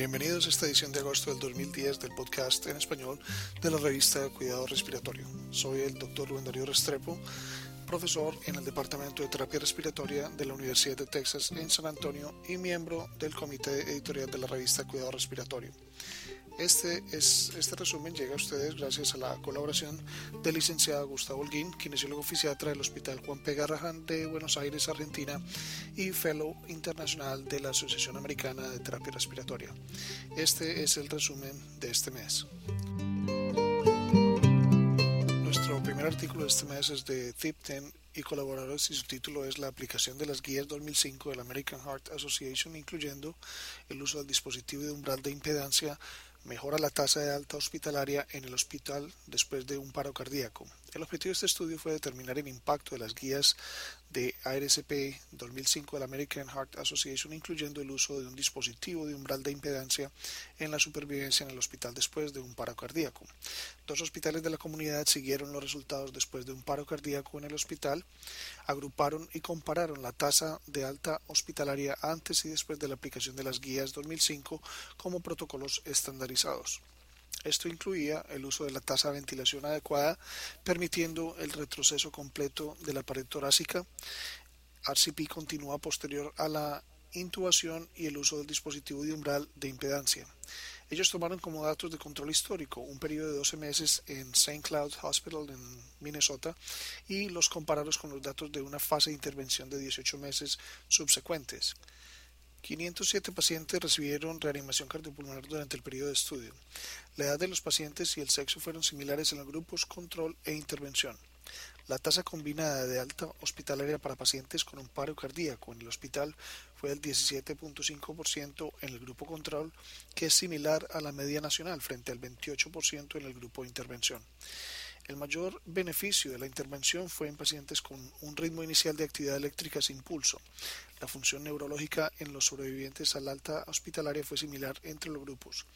Bienvenidos a esta edición de agosto del 2010 del podcast en español de la revista Cuidado Respiratorio. Soy el doctor Rubén Darío Restrepo, profesor en el Departamento de Terapia Respiratoria de la Universidad de Texas en San Antonio y miembro del comité editorial de la revista Cuidado Respiratorio. Este, es, este resumen llega a ustedes gracias a la colaboración del licenciado Gustavo Holguín, kinesiólogo fisiatra del Hospital Juan P. Garrahan de Buenos Aires, Argentina, y Fellow Internacional de la Asociación Americana de Terapia Respiratoria. Este es el resumen de este mes. Nuestro primer artículo de este mes es de Tipten y colaboradores y su título es La aplicación de las guías 2005 de la American Heart Association, incluyendo el uso del dispositivo de umbral de impedancia mejora la tasa de alta hospitalaria en el hospital después de un paro cardíaco. El objetivo de este estudio fue determinar el impacto de las guías de ARSP 2005 de la American Heart Association, incluyendo el uso de un dispositivo de umbral de impedancia en la supervivencia en el hospital después de un paro cardíaco. Dos hospitales de la comunidad siguieron los resultados después de un paro cardíaco en el hospital, agruparon y compararon la tasa de alta hospitalaria antes y después de la aplicación de las guías 2005 como protocolos estandarizados. Esto incluía el uso de la tasa de ventilación adecuada, permitiendo el retroceso completo de la pared torácica. RCP continúa posterior a la intubación y el uso del dispositivo de umbral de impedancia. Ellos tomaron como datos de control histórico un periodo de 12 meses en St. Cloud Hospital en Minnesota y los compararon con los datos de una fase de intervención de 18 meses subsecuentes. 507 pacientes recibieron reanimación cardiopulmonar durante el periodo de estudio. La edad de los pacientes y el sexo fueron similares en los grupos control e intervención. La tasa combinada de alta hospitalaria para pacientes con un paro cardíaco en el hospital fue del 17.5% en el grupo control, que es similar a la media nacional frente al 28% en el grupo de intervención. El mayor beneficio de la intervención fue en pacientes con un ritmo inicial de actividad eléctrica sin pulso. La función neurológica en los sobrevivientes al alta hospitalaria fue similar entre los grupos.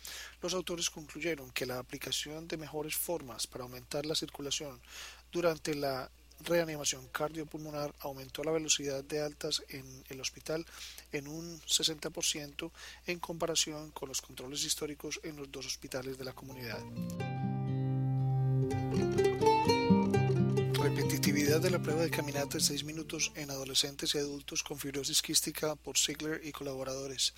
Los autores concluyeron que la aplicación de mejores formas para aumentar la circulación durante la reanimación cardiopulmonar aumentó la velocidad de altas en el hospital en un 60% en comparación con los controles históricos en los dos hospitales de la comunidad. Repetitividad de la prueba de caminata de 6 minutos en adolescentes y adultos con fibrosis quística por Ziegler y colaboradores.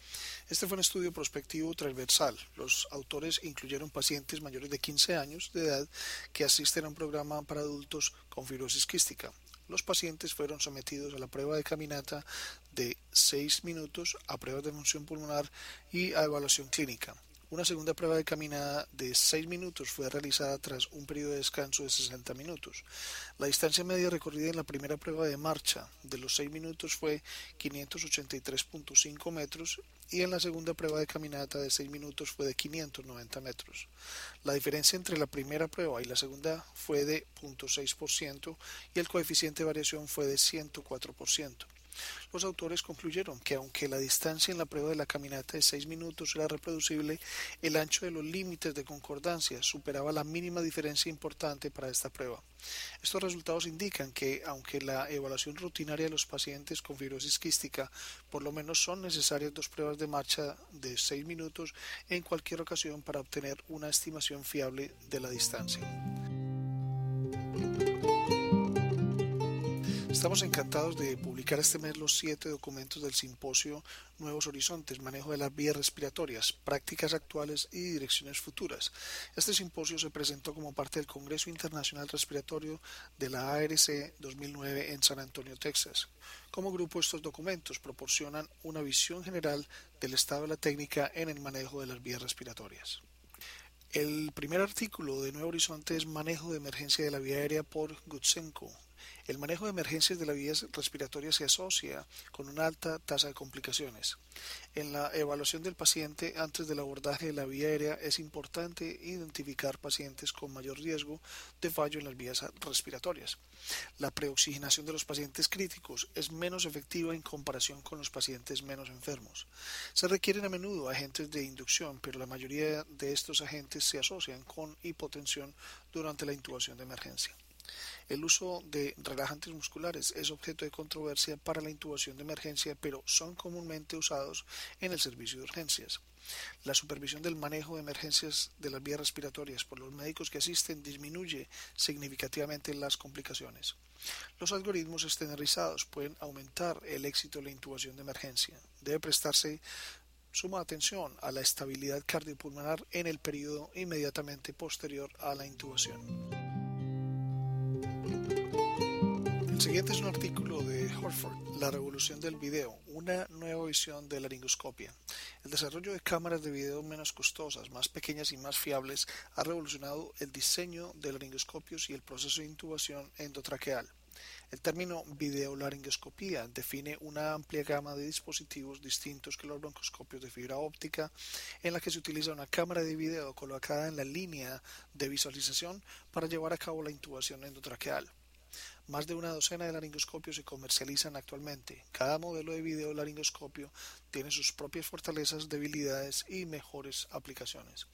Este fue un estudio prospectivo transversal. Los autores incluyeron pacientes mayores de 15 años de edad que asisten a un programa para adultos con fibrosis quística. Los pacientes fueron sometidos a la prueba de caminata de 6 minutos, a pruebas de función pulmonar y a evaluación clínica. Una segunda prueba de caminada de 6 minutos fue realizada tras un periodo de descanso de 60 minutos. La distancia media recorrida en la primera prueba de marcha de los 6 minutos fue 583.5 metros y en la segunda prueba de caminata de 6 minutos fue de 590 metros. La diferencia entre la primera prueba y la segunda fue de 0.6% y el coeficiente de variación fue de 104%. Los autores concluyeron que aunque la distancia en la prueba de la caminata de 6 minutos era reproducible, el ancho de los límites de concordancia superaba la mínima diferencia importante para esta prueba. Estos resultados indican que, aunque la evaluación rutinaria de los pacientes con fibrosis quística por lo menos son necesarias dos pruebas de marcha de 6 minutos en cualquier ocasión para obtener una estimación fiable de la distancia. Estamos encantados de publicar este mes los siete documentos del simposio Nuevos Horizontes, manejo de las vías respiratorias, prácticas actuales y direcciones futuras. Este simposio se presentó como parte del Congreso Internacional Respiratorio de la ARC 2009 en San Antonio, Texas. Como grupo, estos documentos proporcionan una visión general del estado de la técnica en el manejo de las vías respiratorias. El primer artículo de Nuevo Horizonte es Manejo de emergencia de la vía aérea por Gutsenko, el manejo de emergencias de la vía respiratoria se asocia con una alta tasa de complicaciones. En la evaluación del paciente antes del abordaje de la vía aérea es importante identificar pacientes con mayor riesgo de fallo en las vías respiratorias. La preoxigenación de los pacientes críticos es menos efectiva en comparación con los pacientes menos enfermos. Se requieren a menudo agentes de inducción, pero la mayoría de estos agentes se asocian con hipotensión durante la intubación de emergencia. El uso de relajantes musculares es objeto de controversia para la intubación de emergencia, pero son comúnmente usados en el servicio de urgencias. La supervisión del manejo de emergencias de las vías respiratorias por los médicos que asisten disminuye significativamente las complicaciones. Los algoritmos estandarizados pueden aumentar el éxito de la intubación de emergencia. Debe prestarse suma atención a la estabilidad cardiopulmonar en el periodo inmediatamente posterior a la intubación. El siguiente es un artículo de Horford, La revolución del video, una nueva visión de la laringoscopia. El desarrollo de cámaras de video menos costosas, más pequeñas y más fiables ha revolucionado el diseño de laringoscopios y el proceso de intubación endotraqueal. El término videolaringoscopía define una amplia gama de dispositivos distintos que los broncoscopios de fibra óptica, en la que se utiliza una cámara de video colocada en la línea de visualización para llevar a cabo la intubación endotraqueal. Más de una docena de laringoscopios se comercializan actualmente. Cada modelo de video laringoscopio tiene sus propias fortalezas, debilidades y mejores aplicaciones.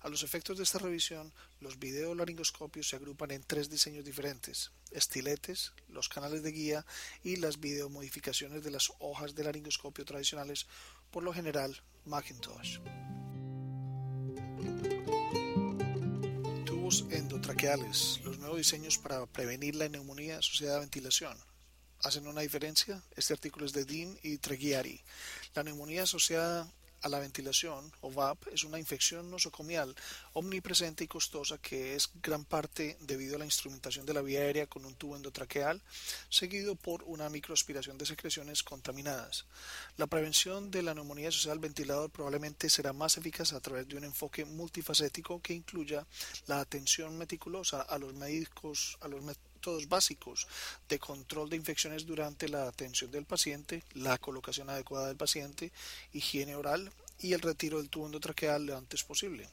A los efectos de esta revisión, los videolaringoscopios se agrupan en tres diseños diferentes: estiletes, los canales de guía y las videomodificaciones de las hojas de laringoscopio tradicionales, por lo general Macintosh. Endotraqueales, los nuevos diseños para prevenir la neumonía asociada a ventilación. ¿Hacen una diferencia? Este artículo es de Dean y Treghiari. La neumonía asociada a la ventilación o VAP es una infección nosocomial omnipresente y costosa que es gran parte debido a la instrumentación de la vía aérea con un tubo endotraqueal seguido por una microaspiración de secreciones contaminadas. La prevención de la neumonía asociada al ventilador probablemente será más eficaz a través de un enfoque multifacético que incluya la atención meticulosa a los médicos, a los métodos básicos de control de infecciones durante la atención del paciente, la colocación adecuada del paciente, higiene oral y el retiro del tubo endotraqueal lo antes posible.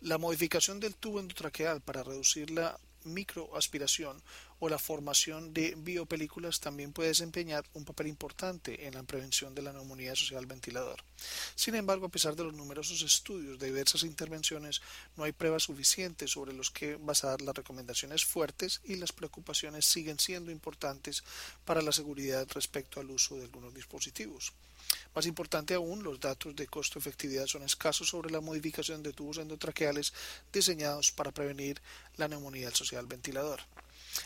La modificación del tubo endotraqueal para reducir la microaspiración o la formación de biopelículas también puede desempeñar un papel importante en la prevención de la neumonía asociada al ventilador. Sin embargo, a pesar de los numerosos estudios de diversas intervenciones, no hay pruebas suficientes sobre los que basar las recomendaciones fuertes y las preocupaciones siguen siendo importantes para la seguridad respecto al uso de algunos dispositivos. Más importante aún, los datos de costo-efectividad son escasos sobre la modificación de tubos endotraqueales diseñados para prevenir la neumonía asociada al ventilador.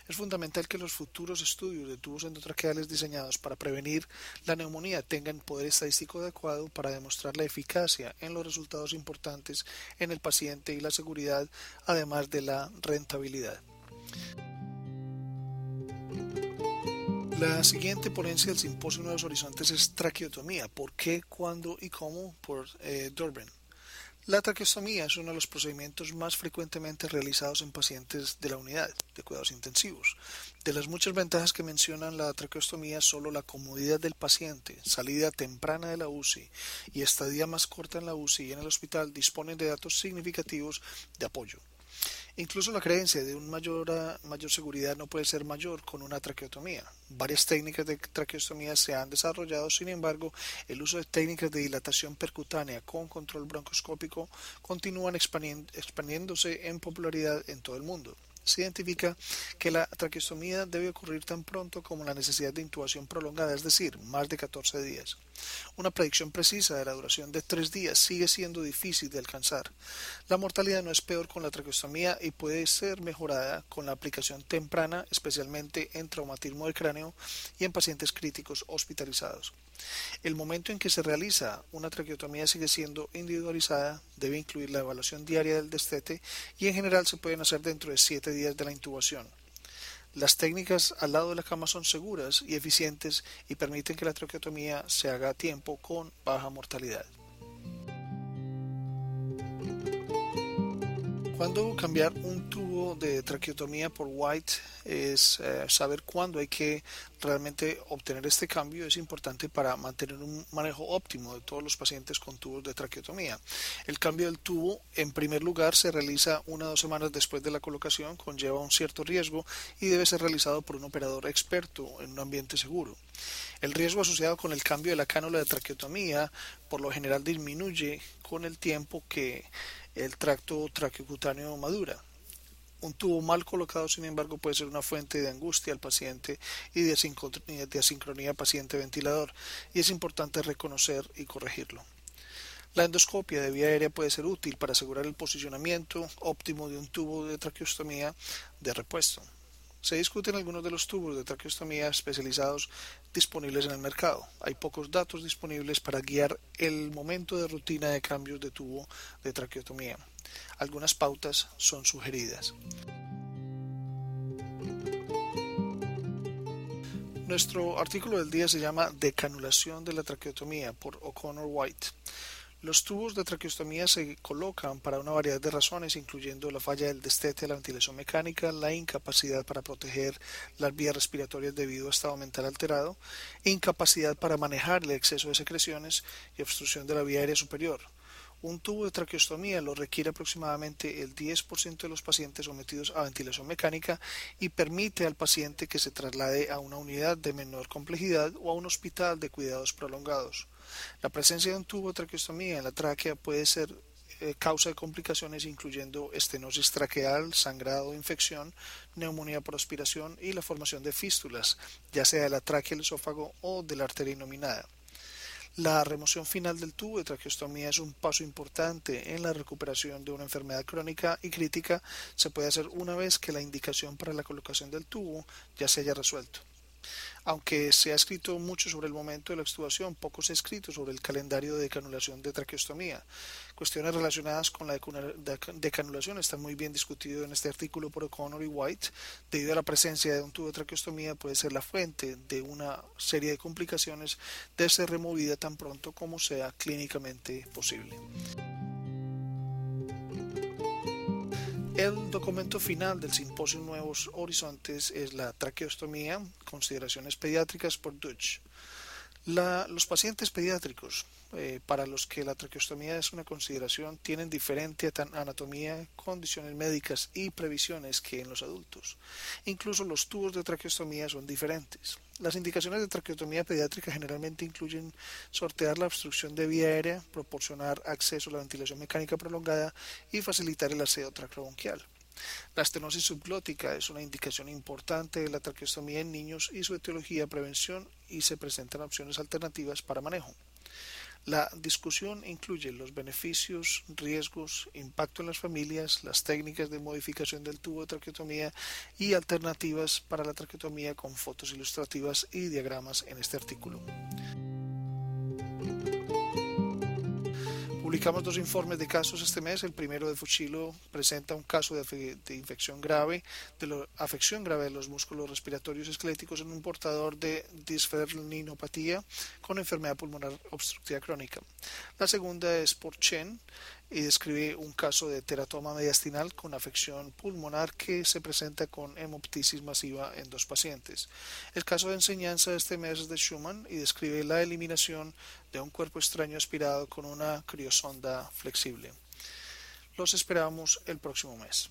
Es fundamental que los futuros estudios de tubos endotraqueales diseñados para prevenir la neumonía tengan poder estadístico adecuado para demostrar la eficacia en los resultados importantes en el paciente y la seguridad, además de la rentabilidad. La siguiente ponencia del Simposio Nuevos Horizontes es traqueotomía. ¿Por qué, cuándo y cómo? Por eh. La traqueostomía es uno de los procedimientos más frecuentemente realizados en pacientes de la unidad de cuidados intensivos. De las muchas ventajas que mencionan la traqueostomía, solo la comodidad del paciente, salida temprana de la UCI y estadía más corta en la UCI y en el hospital disponen de datos significativos de apoyo. Incluso la creencia de una mayor, mayor seguridad no puede ser mayor con una traqueotomía. Varias técnicas de traqueostomía se han desarrollado, sin embargo, el uso de técnicas de dilatación percutánea con control broncoscópico continúan expandiéndose en popularidad en todo el mundo se identifica que la traqueostomía debe ocurrir tan pronto como la necesidad de intubación prolongada, es decir, más de 14 días. Una predicción precisa de la duración de tres días sigue siendo difícil de alcanzar. La mortalidad no es peor con la traqueostomía y puede ser mejorada con la aplicación temprana, especialmente en traumatismo del cráneo y en pacientes críticos hospitalizados. El momento en que se realiza una traqueotomía sigue siendo individualizada, debe incluir la evaluación diaria del destete y en general se pueden hacer dentro de siete días de la intubación. Las técnicas al lado de la cama son seguras y eficientes y permiten que la traqueotomía se haga a tiempo con baja mortalidad. Cuando cambiar un tubo de traqueotomía por White es eh, saber cuándo hay que realmente obtener este cambio. Es importante para mantener un manejo óptimo de todos los pacientes con tubos de traqueotomía. El cambio del tubo, en primer lugar, se realiza una o dos semanas después de la colocación, conlleva un cierto riesgo y debe ser realizado por un operador experto en un ambiente seguro. El riesgo asociado con el cambio de la cánula de traqueotomía por lo general disminuye con el tiempo que el tracto traqueocutáneo madura. Un tubo mal colocado, sin embargo, puede ser una fuente de angustia al paciente y de asincronía paciente-ventilador, y es importante reconocer y corregirlo. La endoscopia de vía aérea puede ser útil para asegurar el posicionamiento óptimo de un tubo de traqueostomía de repuesto. Se discuten algunos de los tubos de traqueostomía especializados disponibles en el mercado. Hay pocos datos disponibles para guiar el momento de rutina de cambios de tubo de traqueotomía. Algunas pautas son sugeridas. Nuestro artículo del día se llama Decanulación de la traqueotomía por O'Connor White. Los tubos de traqueostomía se colocan para una variedad de razones, incluyendo la falla del destete, la ventilación mecánica, la incapacidad para proteger las vías respiratorias debido a estado mental alterado, incapacidad para manejar el exceso de secreciones y obstrucción de la vía aérea superior. Un tubo de traqueostomía lo requiere aproximadamente el 10% de los pacientes sometidos a ventilación mecánica y permite al paciente que se traslade a una unidad de menor complejidad o a un hospital de cuidados prolongados. La presencia de un tubo de traqueostomía en la tráquea puede ser eh, causa de complicaciones incluyendo estenosis traqueal, sangrado, infección, neumonía por aspiración y la formación de fístulas, ya sea de la tráquea, el esófago o de la arteria inominada. La remoción final del tubo de traqueostomía es un paso importante en la recuperación de una enfermedad crónica y crítica. Se puede hacer una vez que la indicación para la colocación del tubo ya se haya resuelto. Aunque se ha escrito mucho sobre el momento de la extubación, poco se ha escrito sobre el calendario de decanulación de traqueostomía. Cuestiones relacionadas con la decanulación están muy bien discutidas en este artículo por O'Connor y White. Debido a la presencia de un tubo de traqueostomía puede ser la fuente de una serie de complicaciones de ser removida tan pronto como sea clínicamente posible. El documento final del Simposio Nuevos Horizontes es la traqueostomía, consideraciones pediátricas por Dutch. los pacientes pediátricos eh, para los que la traqueostomía es una consideración tienen diferente anatomía, condiciones médicas y previsiones que en los adultos. Incluso los tubos de traqueostomía son diferentes. Las indicaciones de traqueotomía pediátrica generalmente incluyen sortear la obstrucción de vía aérea, proporcionar acceso a la ventilación mecánica prolongada y facilitar el aseo tracrobronquial. La estenosis subglótica es una indicación importante de la traqueostomía en niños y su etiología, prevención y se presentan opciones alternativas para manejo. La discusión incluye los beneficios, riesgos, impacto en las familias, las técnicas de modificación del tubo de traqueotomía y alternativas para la traqueotomía con fotos ilustrativas y diagramas en este artículo. Publicamos dos informes de casos este mes. El primero de Fuchilo presenta un caso de, infección grave, de afección grave de los músculos respiratorios esqueléticos en un portador de disferlinopatía con enfermedad pulmonar obstructiva crónica. La segunda es por Chen, y describe un caso de teratoma mediastinal con afección pulmonar que se presenta con hemoptisis masiva en dos pacientes. El caso de enseñanza de este mes es de Schumann y describe la eliminación de un cuerpo extraño aspirado con una criosonda flexible. Los esperamos el próximo mes.